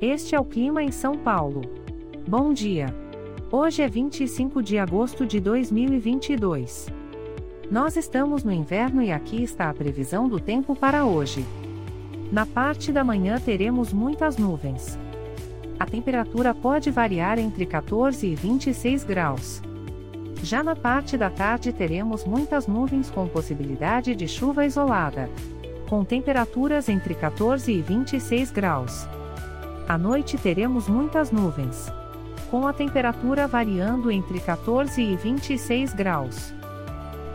Este é o clima em São Paulo. Bom dia. Hoje é 25 de agosto de 2022. Nós estamos no inverno e aqui está a previsão do tempo para hoje. Na parte da manhã teremos muitas nuvens. A temperatura pode variar entre 14 e 26 graus. Já na parte da tarde teremos muitas nuvens com possibilidade de chuva isolada. Com temperaturas entre 14 e 26 graus. À noite teremos muitas nuvens. Com a temperatura variando entre 14 e 26 graus.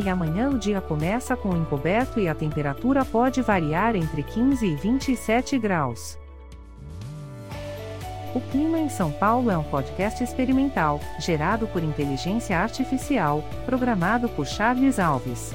E amanhã o dia começa com encoberto e a temperatura pode variar entre 15 e 27 graus. O Clima em São Paulo é um podcast experimental, gerado por inteligência artificial, programado por Charles Alves.